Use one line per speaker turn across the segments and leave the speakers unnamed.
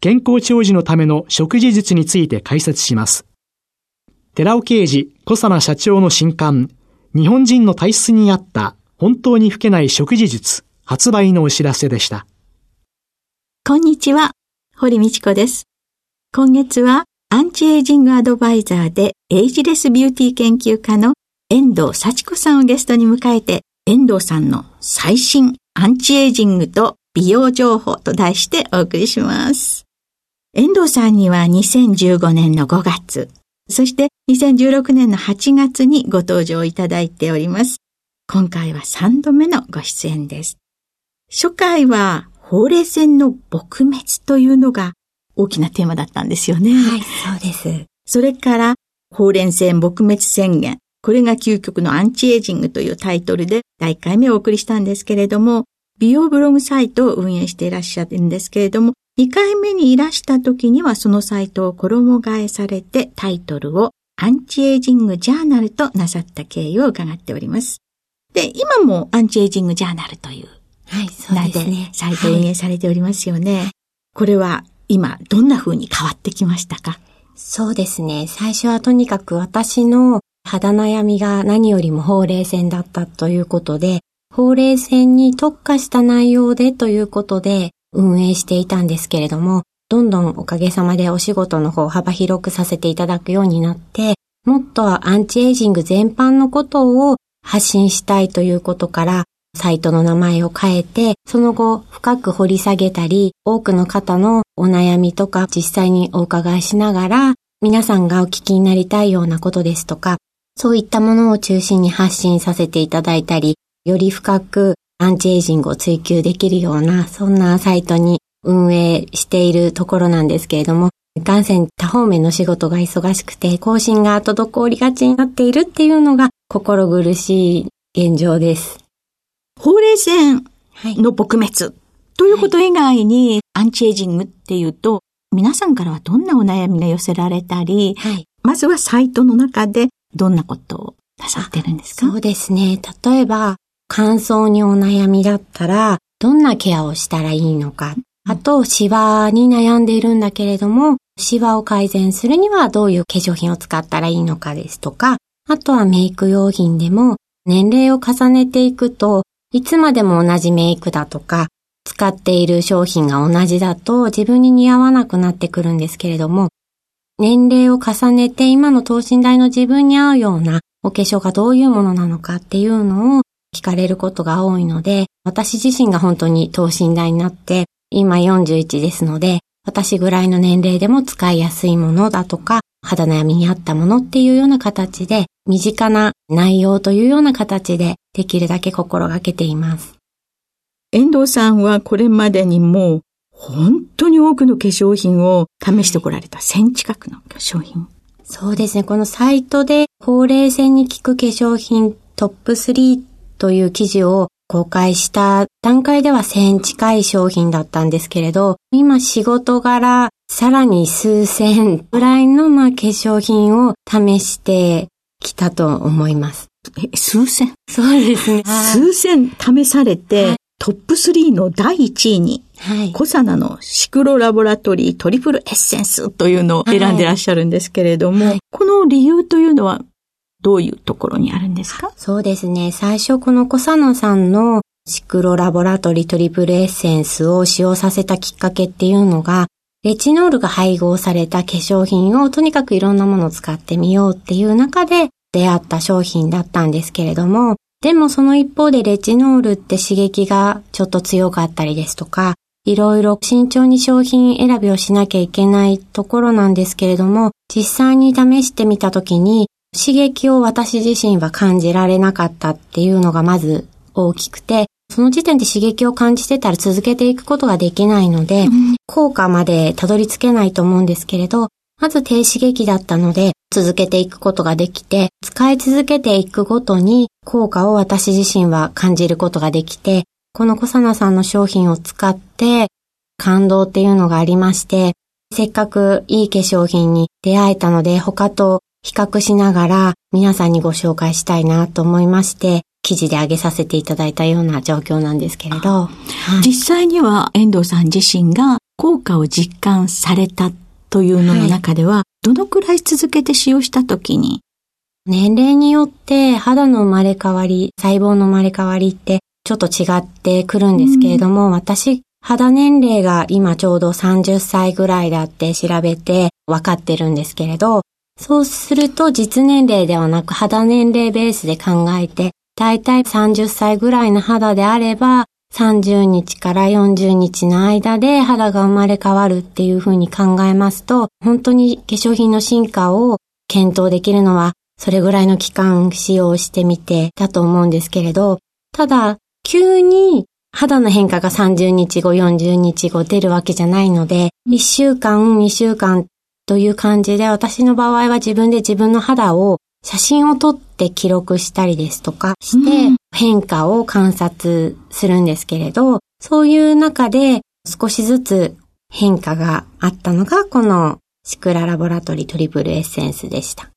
健康長寿のための食事術について解説します。寺尾啓治小佐奈社長の新刊、日本人の体質に合った本当に老けない食事術発売のお知らせでした。
こんにちは、堀道子です。今月はアンチエイジングアドバイザーでエイジレスビューティー研究家の遠藤幸子さんをゲストに迎えて、遠藤さんの最新アンチエイジングと美容情報と題してお送りします。遠藤さんには2015年の5月、そして2016年の8月にご登場いただいております。今回は3度目のご出演です。初回は、ほうれい線の撲滅というのが大きなテーマだったんですよね。
はい、そうです。
それから、ほうれい線撲滅宣言。これが究極のアンチエイジングというタイトルで第1回目をお送りしたんですけれども、美容ブログサイトを運営していらっしゃるんですけれども、2回目にいらした時にはそのサイトを衣替えされてタイトルをアンチエイジングジャーナルとなさった経緯を伺っております。で、今もアンチエイジングジャーナルという。
はい、そうですね。
サイト運営されておりますよね。はい、これは今どんな風に変わってきましたか？
そうですね。最初はとにかく私の肌悩みが何よりもほうれい線だったということで、ほうれい線に特化した内容でということで運営していたんですけれども、どんどんおかげさまでお仕事の方幅広くさせていただくようになって、もっとアンチエイジング全般のことを発信したいということから、サイトの名前を変えて、その後深く掘り下げたり、多くの方のお悩みとか実際にお伺いしながら、皆さんがお聞きになりたいようなことですとか、そういったものを中心に発信させていただいたり、より深くアンチエイジングを追求できるような、そんなサイトに運営しているところなんですけれども、感染多方面の仕事が忙しくて、更新が滞りがちになっているっていうのが心苦しい現状です。
ほうれい線の撲滅、ということ以外に、アンチエイジングっていうと、皆さんからはどんなお悩みが寄せられたり、はい、まずはサイトの中でどんなことをなさってるんですか？
そうですね。例えば、乾燥にお悩みだったら、どんなケアをしたらいいのか。あと、シワに悩んでいるんだけれども、シワを改善するにはどういう化粧品を使ったらいいのかですとか、あとはメイク用品でも年齢を重ねていくといつまでも同じメイクだとか使っている商品が同じだと自分に似合わなくなってくるんですけれども年齢を重ねて今の等身大の自分に合うようなお化粧がどういうものなのかっていうのを聞かれることが多いので私自身が本当に等身大になって今41ですので私ぐらいの年齢でも使いやすいものだとか肌悩みに合ったものっていうような形で、身近な内容というような形で、できるだけ心がけています。
遠藤さんはこれまでにも、本当に多くの化粧品を試してこられた1000近くの化粧品。
そうですね。このサイトで、ほうれい線に効く化粧品トップ3という記事を公開した段階では1000近い商品だったんですけれど、今仕事柄さらに数千ぐらいのまあ化粧品を試してきたと思います。
え、数千？
そうですね。
数千試されて、はい、トップ3の第1位に、はい、コサナのシクロラボラトリートリプルエッセンスというのを選んでらっしゃるんですけれども、はい、この理由というのはどういうところにあるんですか？
そうですね。最初このコサナさんのシクロラボラトリトリプルエッセンスを使用させたきっかけっていうのが、レチノールが配合された化粧品をとにかくいろんなものを使ってみようっていう中で出会った商品だったんですけれども、でもその一方でレチノールって刺激がちょっと強かったりですとか、いろいろ慎重に商品選びをしなきゃいけないところなんですけれども、実際に試してみたときに刺激を私自身は感じられなかったっていうのがまず大きくて、その時点で刺激を感じてたら続けていくことができないので、うん、効果までたどり着けないと思うんですけれど、まず低刺激だったので、続けていくことができて、使い続けていくごとに効果を私自身は感じることができて、この小サナさんの商品を使って感動っていうのがありまして、せっかくいい化粧品に出会えたので他と比較しながら皆さんにご紹介したいなと思いまして、記事で上げさせていただいたような状況なんですけれど。はい、
実際には遠藤さん自身が効果を実感されたというのの中では、はい、どのくらい続けて使用したときに？
年齢によって肌の生まれ変わり、細胞の生まれ変わりってちょっと違ってくるんですけれども、うん、私、肌年齢が今ちょうど30歳ぐらいだって調べて分かってるんですけれど、そうすると実年齢ではなく肌年齢ベースで考えて、だいたい30歳ぐらいの肌であれば、30日から40日の間で肌が生まれ変わるっていうふうに考えますと、本当に化粧品の進化を検討できるのは、それぐらいの期間使用してみてだと思うんですけれど、ただ、急に肌の変化が30日後、40日後出るわけじゃないので、1週間、2週間という感じで、私の場合は自分で自分の肌を写真を撮って記録したりですとかして、変化を観察するんですけれど、そういう中で少しずつ変化があったのが、このシクララボラトリトリプルエッセンスでした。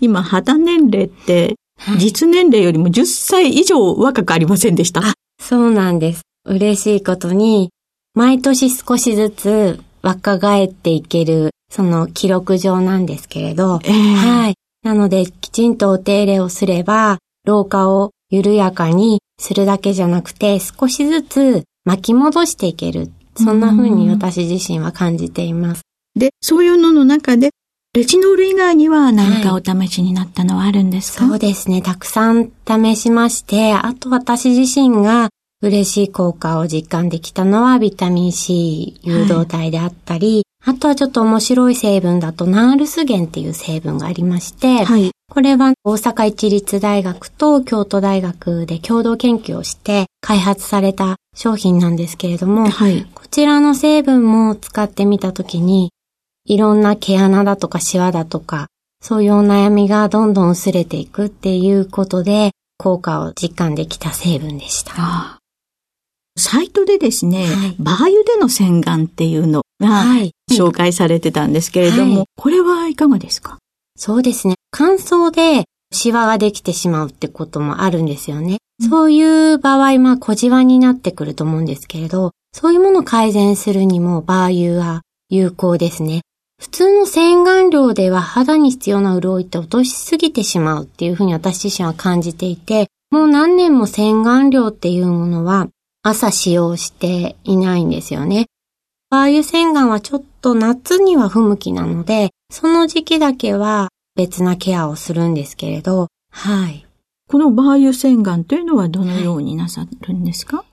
今、肌年齢って、実年齢よりも10歳以上若くありませんでした？あ、
そうなんです。嬉しいことに、毎年少しずつ若返っていけるその記録上なんですけれど、えー、はい。なので、きちんとお手入れをすれば、老化を緩やかにするだけじゃなくて、少しずつ巻き戻していける。そんな風に私自身は感じています。
で、そういうのの中で、レチノール以外には何かお試しになったのはあるんですか、
はい、そうですね。たくさん試しまして、あと私自身が嬉しい効果を実感できたのはビタミン C 誘導体であったり、あとはちょっと面白い成分だとナールスゲンっていう成分がありまして、はい、これは大阪市立大学と京都大学で共同研究をして開発された商品なんですけれども、はい、こちらの成分も使ってみたときに、いろんな毛穴だとかシワだとか、そういうお悩みがどんどん薄れていくっていうことで、効果を実感できた成分でした。
サイトでですね、はい、バー油での洗顔っていうのが紹介されてたんですけれども、はい、これはいかがですか？
そうですね。乾燥でシワができてしまうってこともあるんですよね。うん、そういう場合、まあ小じわになってくると思うんですけれど、そういうものを改善するにもバー油は有効ですね。普通の洗顔料では肌に必要な潤いって落としすぎてしまうっていうふうに私自身は感じていて、もう何年も洗顔料っていうものは朝使用していないんですよね。バー油洗顔はちょっと夏には不向きなので、その時期だけは別なケアをするんですけれど、はい。
このバー油洗顔というのはどのようになさるんですか、はい、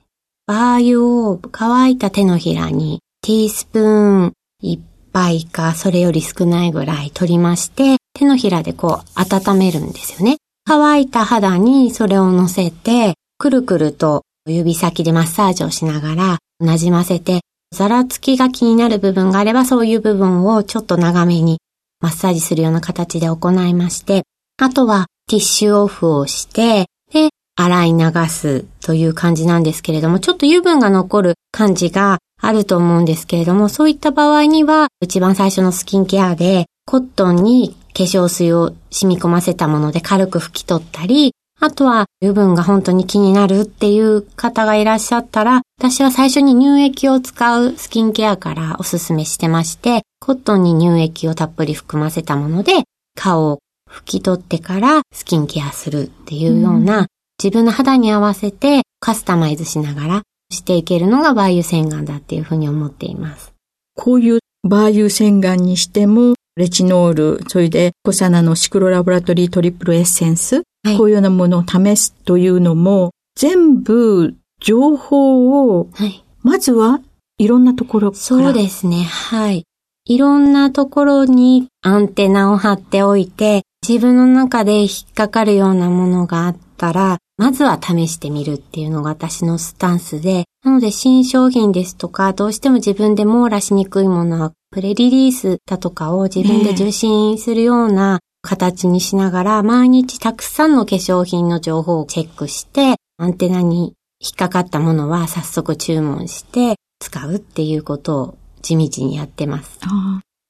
バー油を乾いた手のひらにティースプーン1杯かそれより少ないぐらい取りまして、手のひらでこう温めるんですよね。乾いた肌にそれを乗せて、くるくると指先でマッサージをしながら馴染ませてざらつきが気になる部分があれば、そういう部分をちょっと長めにマッサージするような形で行いまして、あとはティッシュオフをして、で、洗い流すという感じなんですけれども、ちょっと油分が残る感じがあると思うんですけれども、そういった場合には、一番最初のスキンケアで、コットンに化粧水を染み込ませたもので軽く拭き取ったり、あとは油分が本当に気になるっていう方がいらっしゃったら、私は最初に乳液を使うスキンケアからおすすめしてまして、コットンに乳液をたっぷり含ませたもので、顔を拭き取ってからスキンケアするっていうような、うん、自分の肌に合わせてカスタマイズしながらしていけるのがバー油洗顔だっていうふうに思っています。
こういうバー油洗顔にしても、レチノール、それでコサナのシクロラボラトリートリプルエッセンス、はい、こういうようなものを試すというのも、全部情報を、はい、まずはいろんなところから。
そうですね。はい。いろんなところにアンテナを張っておいて、自分の中で引っかかるようなものがあったら、まずは試してみるっていうのが私のスタンスで、なので新商品ですとか、どうしても自分で網羅しにくいものは、プレリリースだとかを自分で受信するような形にしながら、毎日たくさんの化粧品の情報をチェックして、アンテナに引っかかったものは早速注文して使うっていうことを地道にやってます。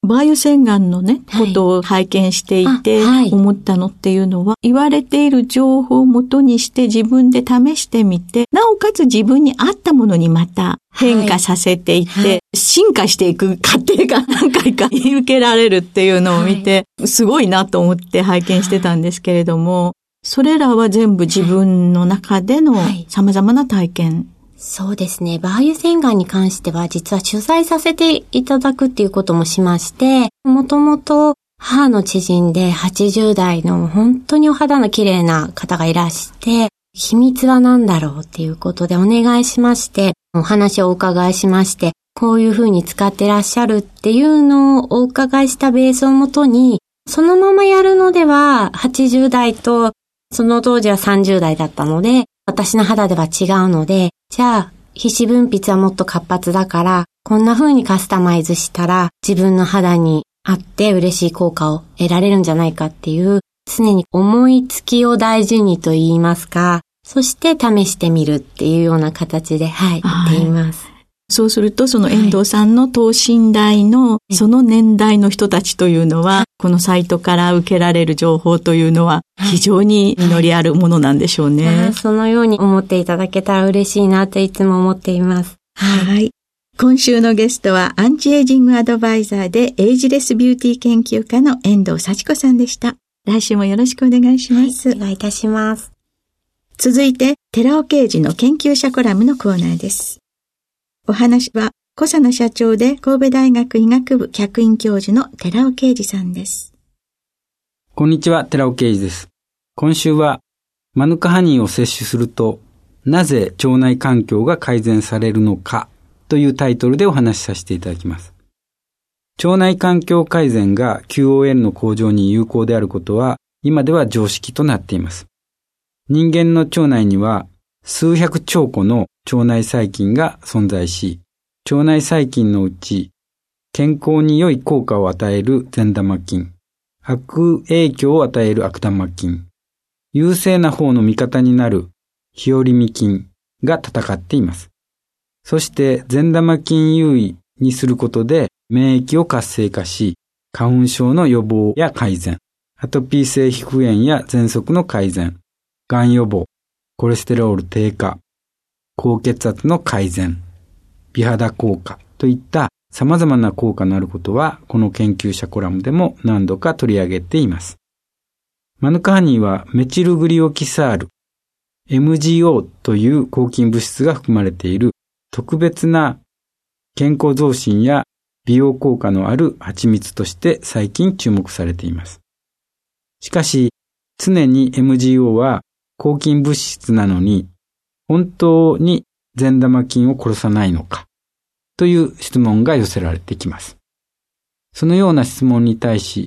バイオ洗顔のね、はい、ことを拝見していて、思ったのっていうのは、言われている情報をもとにして自分で試してみて、なおかつ自分に合ったものにまた変化させていって、はい、進化していく過程が何回か受けられるっていうのを見て、すごいなと思って拝見してたんですけれども、それらは全部自分の中での様々な体験。
そうですね。バー油洗顔に関しては実は取材させていただくっていうこともしまして、もともと母の知人で80代の本当にお肌の綺麗な方がいらして、秘密は何だろうっていうことでお願いしまして、お話をお伺いしまして、こういうふうに使ってらっしゃるっていうのをお伺いしたベースをもとに、そのままやるのでは80代とその当時は30代だったので、私の肌では違うので、じゃあ、皮脂分泌はもっと活発だから、こんな風にカスタマイズしたら自分の肌に合って嬉しい効果を得られるんじゃないかっていう、常に思いつきを大事にと言いますか、そして試してみるっていうような形で、はい、やっています。
そうすると、その遠藤さんの等身大の、その年代の人たちというのは、このサイトから受けられる情報というのは、非常に実りあるものなんでしょうね。
そのように思っていただけたら嬉しいなといつも思っています。
はい。今週のゲストは、アンチエイジングアドバイザーで、エイジレスビューティー研究家の遠藤幸子さんでした。来週もよろしくお願いします。
はい、お願いいたします。
続いて、寺尾刑事の研究者コラムのコーナーです。お話は、小佐野社長で神戸大学医学部客員教授の寺尾啓二さんです。
こんにちは、寺尾啓二です。今週は、マヌカハニーを摂取すると、なぜ腸内環境が改善されるのかというタイトルでお話しさせていただきます。腸内環境改善が QOL の向上に有効であることは、今では常識となっています。人間の腸内には数百兆個の腸内細菌が存在し、腸内細菌のうち健康に良い効果を与える善玉菌、悪影響を与える悪玉菌、優勢な方の味方になる日和見菌が戦っています。そして善玉菌優位にすることで免疫を活性化し、花粉症の予防や改善、アトピー性皮膚炎や喘息の改善、がん予防、コレステロール低下、高血圧の改善、美肌効果といった様々な効果のあることは、この研究者コラムでも何度か取り上げています。マヌカハニーはメチルグリオキサール、MGO という抗菌物質が含まれている特別な健康増進や美容効果のある蜂蜜として最近注目されています。しかし、常に MGO は抗菌物質なのに、本当に善玉菌を殺さないのかという質問が寄せられてきます。そのような質問に対し、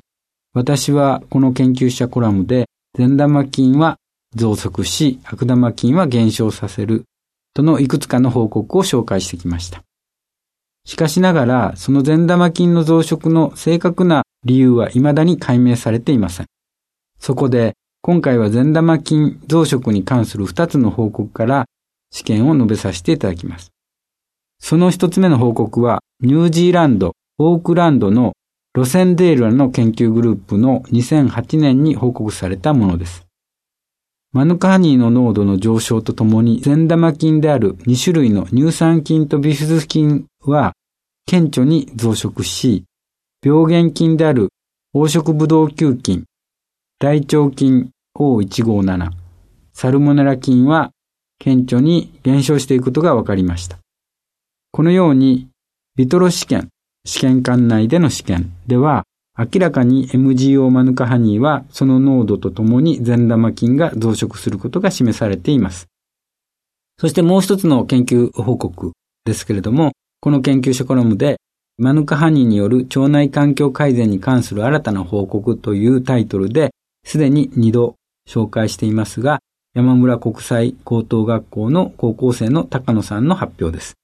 私はこの研究者コラムで善玉菌は増殖し、悪玉菌は減少させるとのいくつかの報告を紹介してきました。しかしながら、その善玉菌の増殖の正確な理由は未だに解明されていません。そこで、今回は善玉菌増殖に関する2つの報告から試験を述べさせていただきます。その1つ目の報告は、ニュージーランド、オークランドのロセンデールの研究グループの2008年に報告されたものです。マヌカハニーの濃度の上昇とともに善玉菌である2種類の乳酸菌とビフィズス菌は顕著に増殖し、病原菌である黄色ブドウ球菌、大腸菌 O157、サルモネラ菌は顕著に減少していくことが分かりました。このように、ビトロ試験、試験管内での試験では、明らかに MGO マヌカハニーはその濃度とともに善玉菌が増殖することが示されています。そしてもう一つの研究報告ですけれども、この研究書コラムで、マヌカハニーによる腸内環境改善に関する新たな報告というタイトルで、すでに2度紹介していますが、山村国際高等学校の高校生の高野さんの発表です。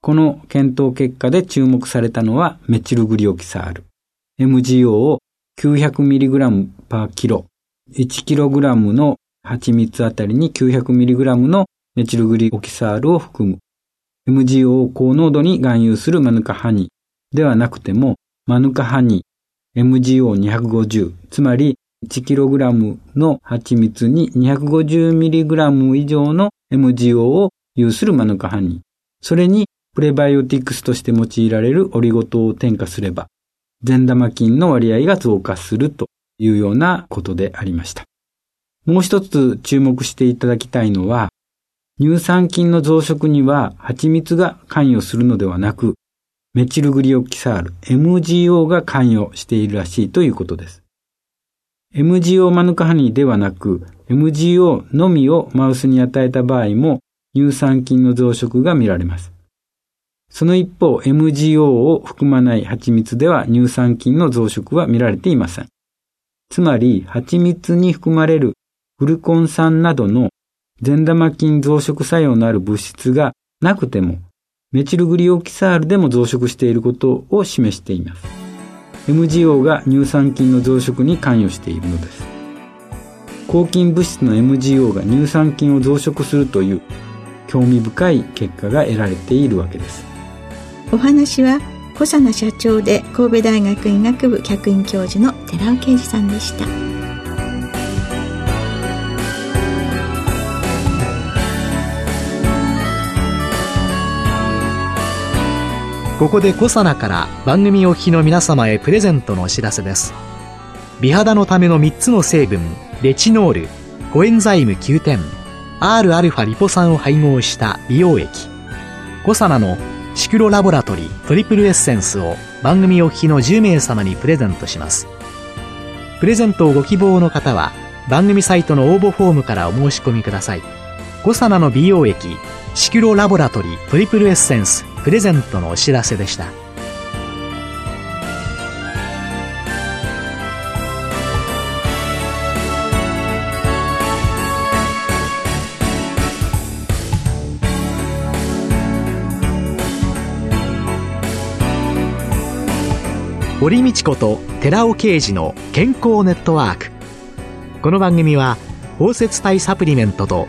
この検討結果で注目されたのはメチルグリオキサール。MGO を 900mg パーキロ、1kg の蜂蜜あたりに 900mg のメチルグリオキサールを含む MGO を高濃度に含有するマヌカハニーではなくてもマヌカハニー MGO250 つまり 1kg の蜂蜜に 250mg 以上の MGO を有するマヌカハニーそれにプレバイオティクスとして用いられるオリゴ糖を添加すれば善玉菌の割合が増加するというようなことでありました。もう一つ注目していただきたいのは、乳酸菌の増殖には蜂蜜が関与するのではなく、メチルグリオキサール MGO が関与しているらしいということです。MGO マヌカハニーではなく、MGO のみをマウスに与えた場合も乳酸菌の増殖が見られます。その一方、MGO を含まない蜂蜜では乳酸菌の増殖は見られていません。つまり、蜂蜜に含まれるグルコン酸などの善玉菌増殖作用のある物質がなくても、メチルグリオキサールでも増殖していることを示しています。MGO が乳酸菌の増殖に関与しているのです。抗菌物質の MGO が乳酸菌を増殖するという興味深い結果が得られているわけです。
お話は小佐奈社長で神戸大学医学部客員教授の寺尾啓二さんでした
ここで小佐奈から番組お聞きの皆様へプレゼントのお知らせです美肌のための3つの成分レチノールコエンザイム Q10 Rα リポ酸を配合した美容液コサナのシクロラボラトリートリプルエッセンスを番組お聞きの10名様にプレゼントします。プレゼントをご希望の方は番組サイトの応募フォームからお申し込みください。コサナの美容液シクロラボラトリートリプルエッセンスプレゼントのお知らせでした。堀道子と寺尾啓二の健康ネットワークこの番組は包摂体サプリメントと